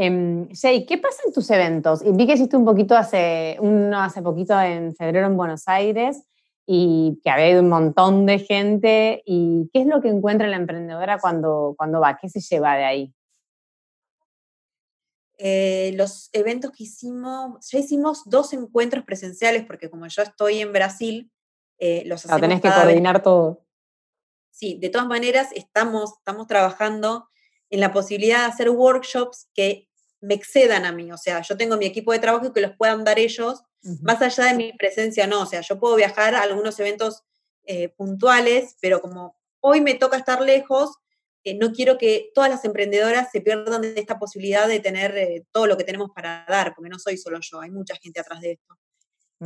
Eh, Jay, ¿qué pasa en tus eventos? Y vi que hiciste un poquito hace, uno hace poquito en febrero en Buenos Aires y que había un montón de gente. ¿Y qué es lo que encuentra la emprendedora cuando, cuando va? ¿Qué se lleva de ahí? Eh, los eventos que hicimos, ya hicimos dos encuentros presenciales porque como yo estoy en Brasil, eh, los hacemos. tenés que coordinar todo. Sí, de todas maneras estamos, estamos trabajando en la posibilidad de hacer workshops que me excedan a mí. O sea, yo tengo mi equipo de trabajo y que los puedan dar ellos más allá de mi presencia, no, o sea, yo puedo viajar a algunos eventos eh, puntuales, pero como hoy me toca estar lejos, eh, no quiero que todas las emprendedoras se pierdan de esta posibilidad de tener eh, todo lo que tenemos para dar, porque no soy solo yo, hay mucha gente atrás de esto.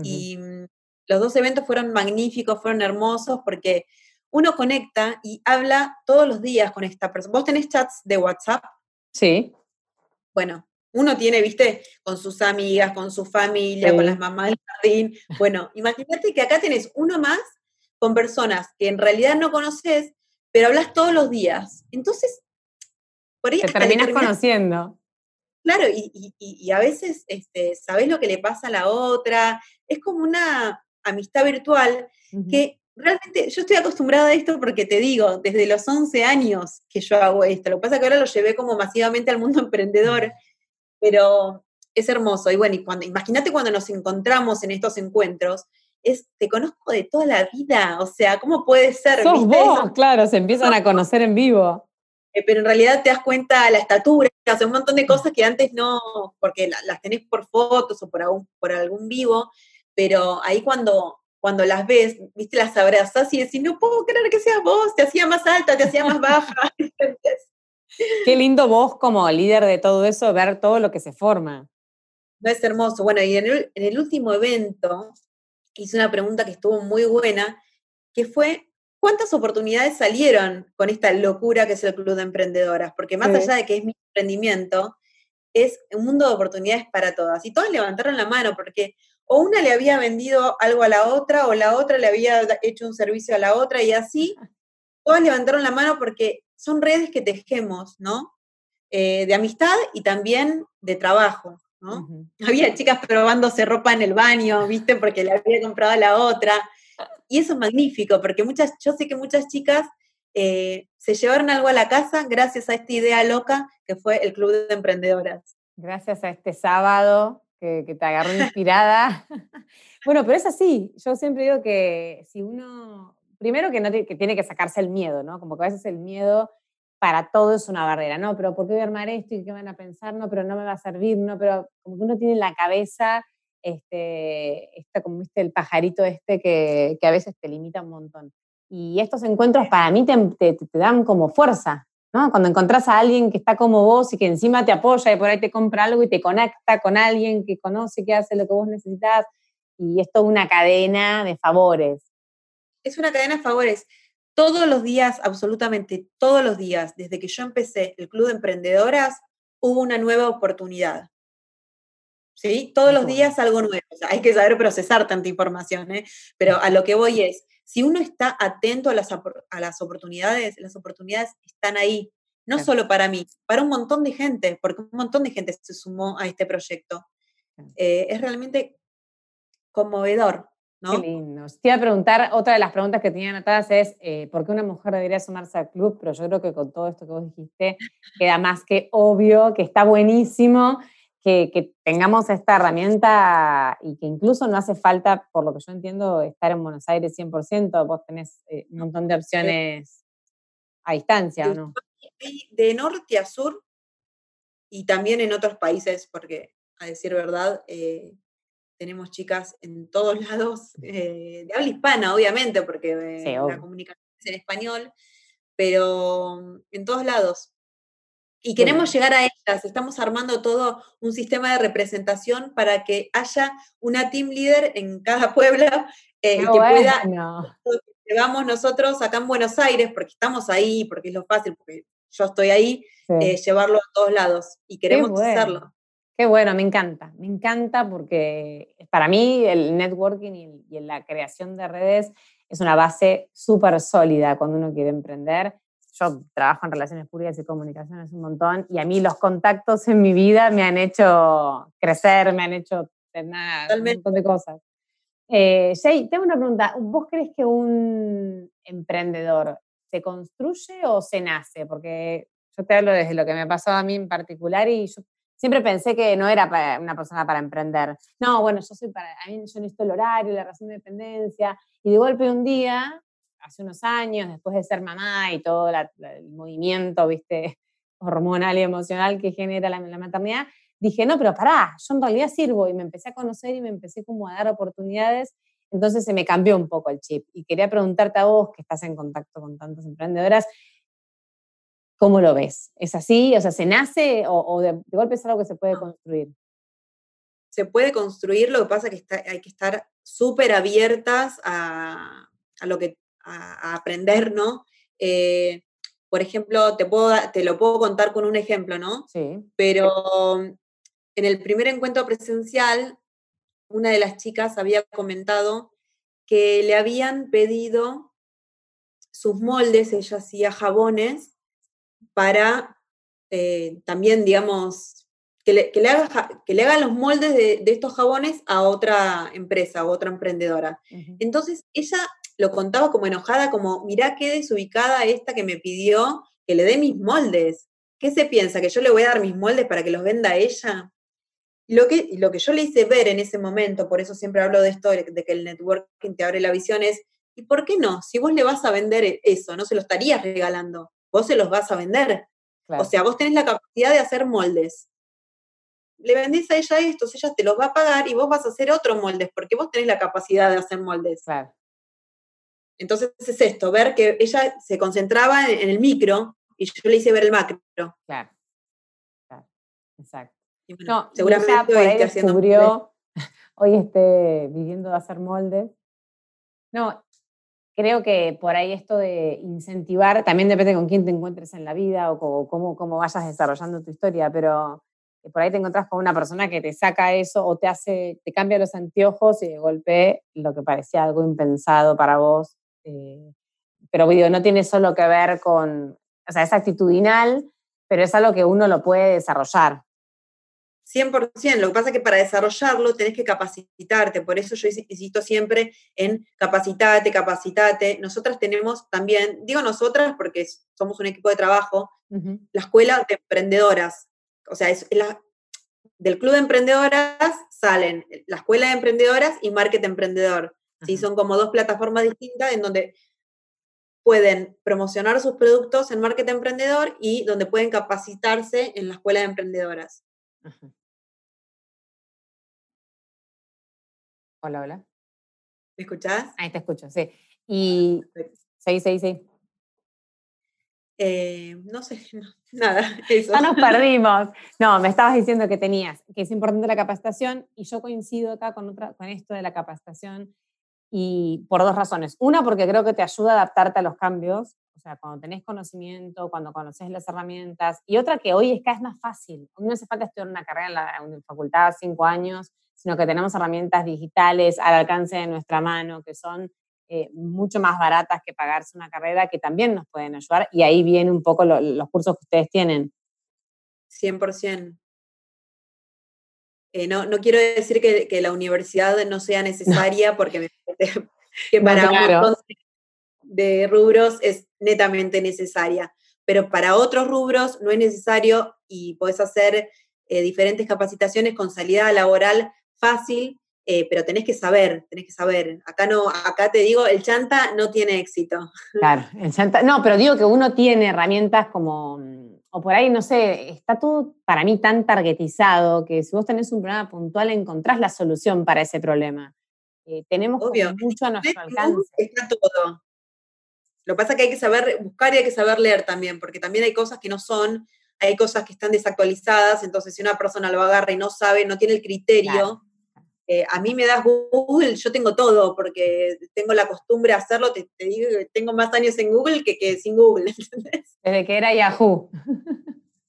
Y mm, los dos eventos fueron magníficos, fueron hermosos, porque uno conecta y habla todos los días con esta persona. ¿Vos tenés chats de WhatsApp? Sí. Bueno, uno tiene, viste, con sus amigas, con su familia, con las mamás del jardín. Bueno, imagínate que acá tenés uno más con personas que en realidad no conoces, pero hablas todos los días. Entonces, por ahí... Te terminas conociendo. Claro, y, a veces este, sabés lo que le pasa a la otra. Es como una amistad virtual que realmente yo estoy acostumbrada a esto porque te digo, desde los 11 años que yo hago esto. Lo que pasa es que ahora lo llevé como masivamente al mundo emprendedor pero es hermoso. Y bueno, y cuando, imagínate cuando nos encontramos en estos encuentros es, te conozco de toda la vida, o sea, ¿cómo puede ser? Sos vos, claro, se empiezan a conocer en vivo. Eh, pero en realidad te das cuenta la estatura, hace un montón de cosas que antes no, porque las tenés por fotos o por algún, por algún vivo, pero ahí cuando, cuando las ves, viste, las abrazas y decís, no puedo creer que seas vos, te hacía más alta, te hacía más baja. Qué lindo vos como líder de todo eso, ver todo lo que se forma. No es hermoso. Bueno, y en el, en el último evento hice una pregunta que estuvo muy buena, que fue, ¿cuántas oportunidades salieron con esta locura que es el Club de Emprendedoras? Porque más allá de que es mi emprendimiento, es un mundo de oportunidades para todas. Y todas levantaron la mano porque o una le había vendido algo a la otra o la otra le había hecho un servicio a la otra y así todas levantaron la mano porque son redes que tejemos, ¿no? Eh, de amistad y también de trabajo, ¿no? Había chicas probándose ropa en el baño, ¿viste? Porque le había comprado a la otra. Y eso es magnífico, porque muchas, yo sé que muchas chicas eh, se llevaron algo a la casa gracias a esta idea loca que fue el Club de Emprendedoras. Gracias a este sábado que, te agarró inspirada. bueno, pero es así. Yo siempre digo que si uno, primero que, no que tiene que sacarse el miedo, ¿no? Como que a veces el miedo para todo es una barrera, ¿no? Pero ¿por qué voy a armar esto y qué van a pensar? No, pero no me va a servir, ¿no? Pero como que uno tiene en la cabeza, este, está como viste el pajarito este que, que, a veces te limita un montón. Y estos encuentros para mí te, te dan como fuerza, cuando encontrás a alguien que está como vos y que encima te apoya y por ahí te compra algo y te conecta con alguien que conoce, que hace lo que vos necesitas, y es toda una cadena de favores. Es una cadena de favores. Todos los días, absolutamente todos los días, desde que yo empecé el Club de Emprendedoras, hubo una nueva oportunidad. ¿Sí? Todos los días algo nuevo. hay que saber procesar tanta información, ¿eh? Pero a lo que voy es, si uno está atento a las, a las oportunidades, las oportunidades están ahí, no solo para mí, para un montón de gente, porque un montón de gente se sumó a este proyecto. Eh, es realmente conmovedor. ¿no? Qué lindo. Te iba a preguntar, otra de las preguntas que tenía anotadas es, eh, ¿por qué una mujer debería sumarse al club? Pero yo creo que con todo esto que vos dijiste, queda más que obvio, que está buenísimo que, tengamos esta herramienta y que incluso no hace falta, por lo que yo entiendo, estar en Buenos Aires 100%, vos tenés eh, un montón de opciones a distancia, ¿o no? De norte a sur y también en otros países, porque a decir verdad, eh, tenemos chicas en todos lados, eh, de habla hispana, obviamente, porque la comunicación es en español, pero en todos lados. Y queremos llegar a ellas, estamos armando todo un sistema de representación para que haya una team leader en cada pueblo eh, que pueda, llevamos nosotros acá en Buenos Aires, porque estamos ahí, porque es lo fácil, porque yo estoy ahí, eh, llevarlo a todos lados y queremos hacerlo. Qué bueno, me encanta, me encanta porque para mí el networking y, y la creación de redes es una base súper sólida cuando uno quiere emprender yo trabajo en relaciones públicas y comunicaciones un montón y a mí los contactos en mi vida me han hecho crecer, me han hecho tener un montón de cosas. Eh, Jay, tengo una pregunta. ¿Vos crees que un emprendedor se construye o se nace? Porque yo te hablo desde lo que me pasó a mí en particular y yo siempre pensé que no era para una persona para emprender. No, bueno, yo soy para, a mí yo necesito el horario, la razón de dependencia, y de golpe un día hace unos años, después de ser mamá y todo el movimiento, viste, hormonal y emocional que genera la, maternidad, dije, no, pero pará, yo en realidad sirvo y me empecé a conocer y me empecé como a dar oportunidades, entonces se me cambió un poco el chip. Y quería preguntarte a vos, que estás en contacto con tantas emprendedoras, ¿cómo lo ves? ¿Es así? O sea, ¿se nace o, de, golpe es algo que se puede construir? Se puede construir, lo que pasa es que hay que estar súper abiertas a, a, lo que a, aprender, ¿no? Eh, por ejemplo, te, puedo, te lo puedo contar con un ejemplo, ¿no? Sí. Pero en el primer encuentro presencial, una de las chicas había comentado que le habían pedido sus moldes, ella hacía jabones, para eh, también, digamos, que le, que le, haga, que le hagan los moldes de, estos jabones a otra empresa, a otra emprendedora. Entonces, ella lo contaba como enojada, como, mirá qué desubicada esta que me pidió que le dé mis moldes. ¿Qué se piensa? ¿Que yo le voy a dar mis moldes para que los venda ella? lo que, lo que yo le hice ver en ese momento, por eso siempre hablo de esto, de que el networking te abre la visión, es, ¿y por qué no? Si vos le vas a vender eso, no se lo estarías regalando, vos se los vas a vender. O sea, vos tenés la capacidad de hacer moldes. Le vendés a ella estos, ella te los va a pagar y vos vas a hacer otros moldes, porque vos tenés la capacidad de hacer moldes. Claro. Entonces es esto, ver que ella se concentraba en, el micro y yo le hice ver el macro. Claro. claro. Exacto. no, seguramente hoy esté descubrió, hoy esté viviendo de hacer moldes. No, creo que por ahí esto de incentivar, también depende con quién te encuentres en la vida o cómo, cómo vayas desarrollando tu historia, pero por ahí te encontrás con una persona que te saca eso o te hace, te cambia los anteojos y de golpe lo que parecía algo impensado para vos. Eh, pero digo, no tiene solo que ver con, o sea, es actitudinal, pero es algo que uno lo puede desarrollar. 100%. Lo que pasa es que para desarrollarlo tenés que capacitarte. Por eso yo insisto siempre en capacitate, capacitate. Nosotras tenemos también, digo nosotras porque somos un equipo de trabajo, la escuela de emprendedoras. O sea, es del club de emprendedoras salen la escuela de emprendedoras y market emprendedor. ¿Sí? Son como dos plataformas distintas en donde pueden promocionar sus productos en market emprendedor y donde pueden capacitarse en la escuela de emprendedoras. Hola, hola. ¿Me escuchás? Ahí te escucho, sí. Y sí, sí, sí. no sé, nada. Eso. Ya nos perdimos. No, me estabas diciendo que tenías, que es importante la capacitación y yo coincido acá con, otra, con esto de la capacitación y por dos razones. Una, porque creo que te ayuda a adaptarte a los cambios o sea, cuando tenés conocimiento, cuando conoces las herramientas, y otra que hoy es cada vez más fácil. No hace falta estudiar una carrera en la, facultad cinco años, sino que tenemos herramientas digitales al alcance de nuestra mano, que son eh, mucho más baratas que pagarse una carrera, que también nos pueden ayudar, y ahí vienen un poco los cursos que ustedes tienen. 100%. Eh, no, no quiero decir que, la universidad no sea necesaria, porque me parece que para un de rubros es netamente necesaria, pero para otros rubros no es necesario y puedes hacer eh, diferentes capacitaciones con salida laboral fácil, eh, pero tenés que saber, tenés que saber. Acá no, acá te digo, el chanta no tiene éxito. Claro, el chanta, no, pero digo que uno tiene herramientas como, o por ahí, no sé, está todo para mí tan targetizado que si vos tenés un problema puntual encontrás la solución para ese problema. Eh, tenemos mucho a nuestro alcance. Está todo. Lo que pasa es que hay que saber buscar y hay que saber leer también, porque también hay cosas que no son, hay cosas que están desactualizadas, entonces si una persona lo agarra y no sabe, no tiene el criterio, eh, a mí me das Google, yo tengo todo, porque tengo la costumbre de hacerlo, te, digo que tengo más años en Google que, que sin Google, ¿entendés? Desde que era Yahoo.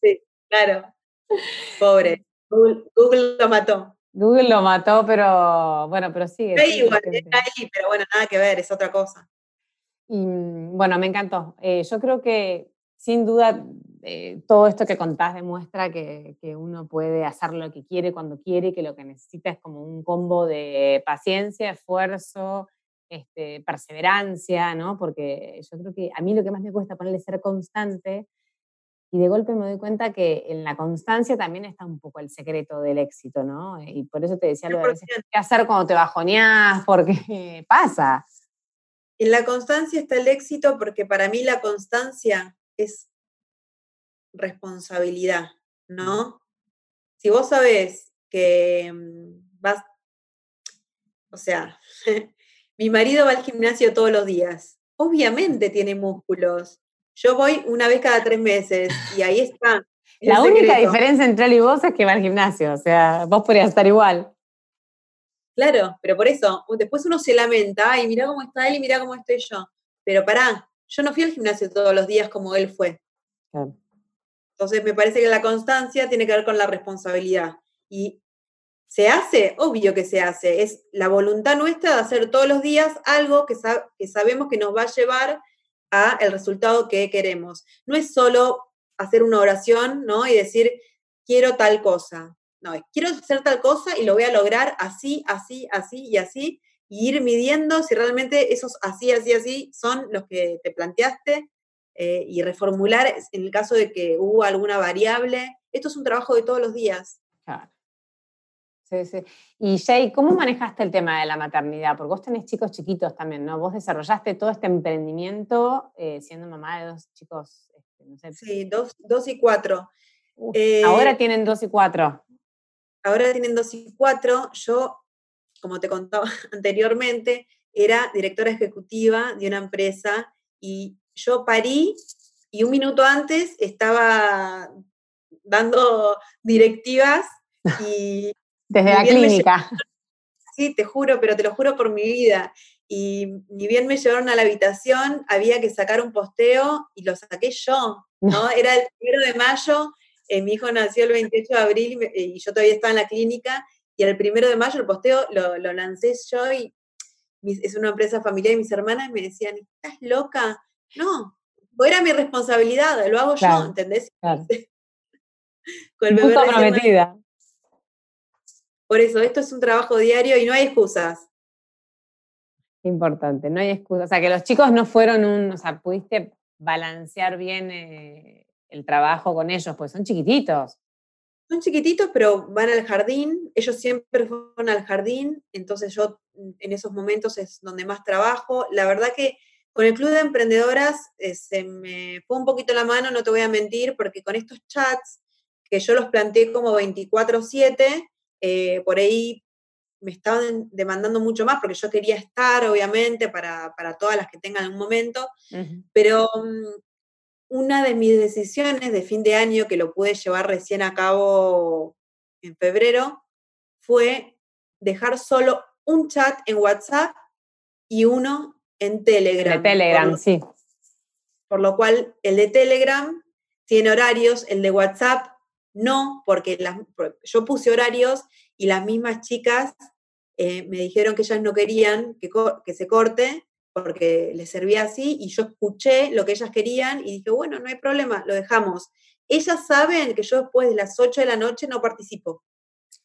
Sí, claro. Pobre. Google, lo mató. Google lo mató, pero bueno, pero sigue. Sí, igual, está ahí, pero bueno, nada que ver, es otra cosa. Y mm, bueno, me encantó. Eh, yo creo que sin duda eh, todo esto que contás demuestra que, que, uno puede hacer lo que quiere cuando quiere y que lo que necesita es como un combo de paciencia, esfuerzo, este, perseverancia, ¿no? Porque yo creo que a mí lo que más me cuesta ponerle ser constante y de golpe me doy cuenta que en la constancia también está un poco el secreto del éxito, ¿no? Y por eso te decía lo de qué hacer cuando te bajoneás, porque pasa. En la constancia está el éxito porque para mí la constancia es responsabilidad, ¿no? Si vos sabés que mm, vas, o sea, mi marido va al gimnasio todos los días, obviamente tiene músculos. Yo voy una vez cada tres meses y ahí está. La única diferencia entre él y vos es que va al gimnasio, o sea, vos podrías estar igual. Claro, pero por eso, después uno se lamenta, ay, mira cómo está él y mira cómo estoy yo. Pero pará, yo no fui al gimnasio todos los días como él fue. Entonces me parece que la constancia tiene que ver con la responsabilidad. Y se hace, obvio que se hace, es la voluntad nuestra de hacer todos los días algo que, sabemos que nos va a llevar a el resultado que queremos. No es solo hacer una oración, ¿no? Y decir, quiero tal cosa no, quiero hacer tal cosa y lo voy a lograr así, así, así y así, y ir midiendo si realmente esos así, así, así son los que te planteaste eh, y reformular en el caso de que hubo alguna variable. Esto es un trabajo de todos los días. Sí, sí. Y Jay, ¿cómo manejaste el tema de la maternidad? Porque vos tenés chicos chiquitos también, ¿no? Vos desarrollaste todo este emprendimiento eh, siendo mamá de dos chicos, este, no sé. Sí, dos, dos y cuatro. ahora eh, tienen dos y cuatro. Ahora tienen dos y cuatro. Yo, como te contaba anteriormente, era directora ejecutiva de una empresa y yo parí y un minuto antes estaba dando directivas y... Desde la clínica. sí, te juro, pero te lo juro por mi vida. Y ni bien me llevaron a la habitación, había que sacar un posteo y lo saqué yo, ¿no? Era el primero de mayo, eh, mi hijo nació el 28 de abril y, yo todavía estaba en la clínica, y el primero de mayo el posteo lo, lo lancé yo y es una empresa familiar y mis hermanas me decían, ¿estás loca? No, era mi responsabilidad, lo hago yo, ¿entendés? Claro. Con el bebé comprometida. Por eso, esto es un trabajo diario y no hay excusas. Importante, no hay excusas. O sea, que los chicos no fueron un, o sea, pudiste balancear bien eh, el trabajo con ellos, pues son chiquititos. Son chiquititos, pero van al jardín, ellos siempre fueron al jardín, entonces yo en esos momentos es donde más trabajo. La verdad que con el Club de Emprendedoras eh, se me fue un poquito la mano, no te voy a mentir, porque con estos chats que yo los planteé como 24/7, eh, por ahí me estaban demandando mucho más, porque yo quería estar, obviamente, para, todas las que tengan un momento, pero mm, una de mis decisiones de fin de año, que lo pude llevar recién a cabo en febrero, fue dejar solo un chat en WhatsApp y uno en Telegram. De Telegram, sí. Por lo cual, el de Telegram tiene horarios, el de WhatsApp no, porque yo puse horarios y las mismas chicas eh, me dijeron que ellas no querían que, que se corte porque les servía así y yo escuché lo que ellas querían y dije, bueno, no hay problema, lo dejamos. Ellas saben que yo después de las 8 de la noche no participo.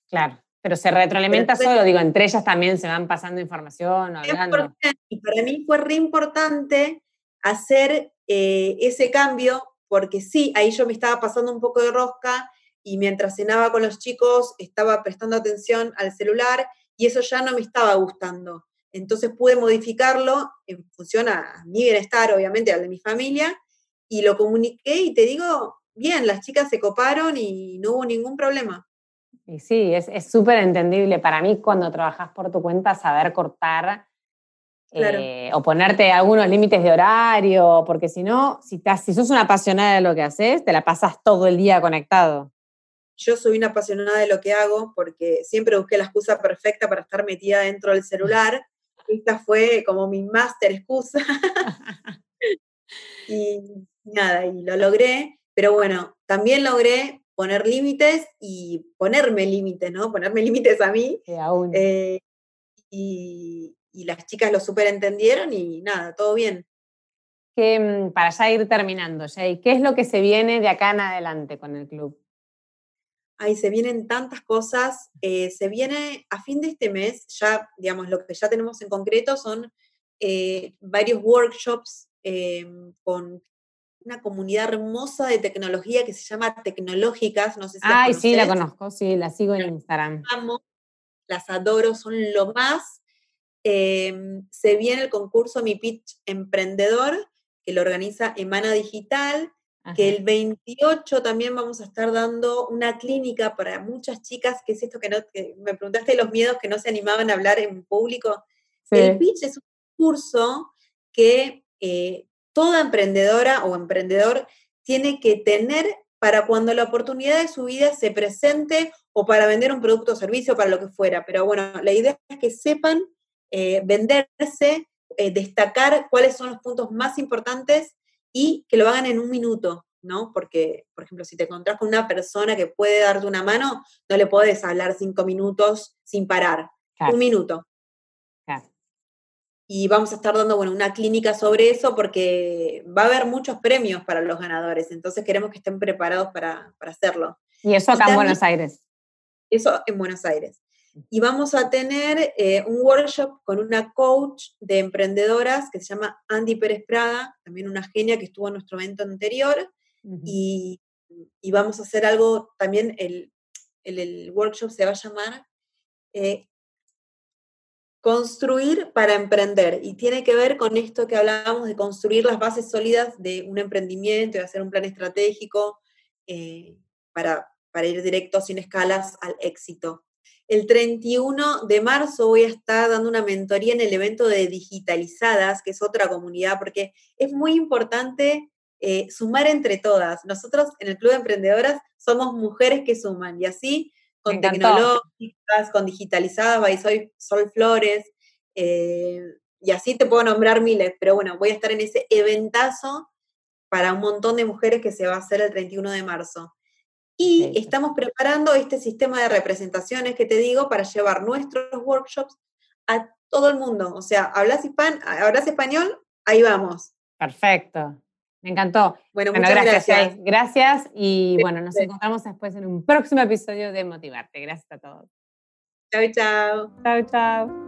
Claro, pero se retroalimenta solo, digo, entre ellas también se van pasando información, hablando. Y para mí fue re importante hacer eh, ese cambio porque sí, ahí yo me estaba pasando un poco de rosca y mientras cenaba con los chicos estaba prestando atención al celular y eso ya no me estaba gustando. Entonces pude modificarlo en función a mi bienestar, obviamente, al de mi familia, y lo comuniqué y te digo, bien, las chicas se coparon y no hubo ningún problema. Y sí, es súper entendible para mí cuando trabajas por tu cuenta saber cortar eh, o ponerte algunos límites de horario, porque si no, si, si sos una apasionada de lo que haces, te la pasas todo el día conectado. Yo soy una apasionada de lo que hago porque siempre busqué la excusa perfecta para estar metida dentro del celular esta fue como mi máster excusa. y nada, y lo logré, pero bueno, también logré poner límites y ponerme límites, ¿no? Ponerme límites a mí. Eh, y, las chicas lo súper entendieron y nada, todo bien. Que, mm, para ya ir terminando, Jay, ¿qué es lo que se viene de acá en adelante con el club? Ahí se vienen tantas cosas. Eh, se viene a fin de este mes, ya, digamos, lo que ya tenemos en concreto son eh, varios workshops eh, con una comunidad hermosa de tecnología que se llama Tecnológicas. No sé si Ay, sí, la conozco, sí, la sigo en Instagram. las adoro, son lo más. se viene el concurso Mi Pitch Emprendedor, que lo organiza Emana Digital que el 28 también vamos a estar dando una clínica para muchas chicas, que es esto que, no, me preguntaste los miedos que no se animaban a hablar en público. El pitch es un curso que eh, toda emprendedora o emprendedor tiene que tener para cuando la oportunidad de su vida se presente o para vender un producto o servicio, para lo que fuera. Pero bueno, la idea es que sepan eh, venderse, eh, destacar cuáles son los puntos más importantes y que lo hagan en un minuto, ¿no? Porque, por ejemplo, si te encontrás con una persona que puede darte una mano, no le puedes hablar cinco minutos sin parar. Un minuto. Y vamos a estar dando, bueno, una clínica sobre eso porque va a haber muchos premios para los ganadores, entonces queremos que estén preparados para, hacerlo. Y eso acá en Buenos Aires. Eso en Buenos Aires y vamos a tener eh, un workshop con una coach de emprendedoras que se llama Andy Pérez Prada, también una genia que estuvo en nuestro evento anterior, y, vamos a hacer algo también, el, el, workshop se va a llamar Eh, construir para emprender y tiene que ver con esto que hablábamos de construir las bases sólidas de un emprendimiento y hacer un plan estratégico eh, para, para ir directo sin escalas al éxito. El 31 de marzo voy a estar dando una mentoría en el evento de Digitalizadas, que es otra comunidad, porque es muy importante eh, sumar entre todas. Nosotros en el Club de Emprendedoras somos mujeres que suman y así con tecnológicas, con digitalizadas, y soy Sol Flores, eh, y así te puedo nombrar miles, pero bueno, voy a estar en ese eventazo para un montón de mujeres que se va a hacer el 31 de marzo. Y estamos preparando este sistema de representaciones que te digo para llevar nuestros workshops a todo el mundo. O sea, hablas, hispan hablas español, ahí vamos. Perfecto. Me encantó. Bueno, muchas gracias. Gracias, y bueno, nos encontramos después en un próximo episodio de Motivarte. Gracias a todos. Chao, chao. Chao, chao.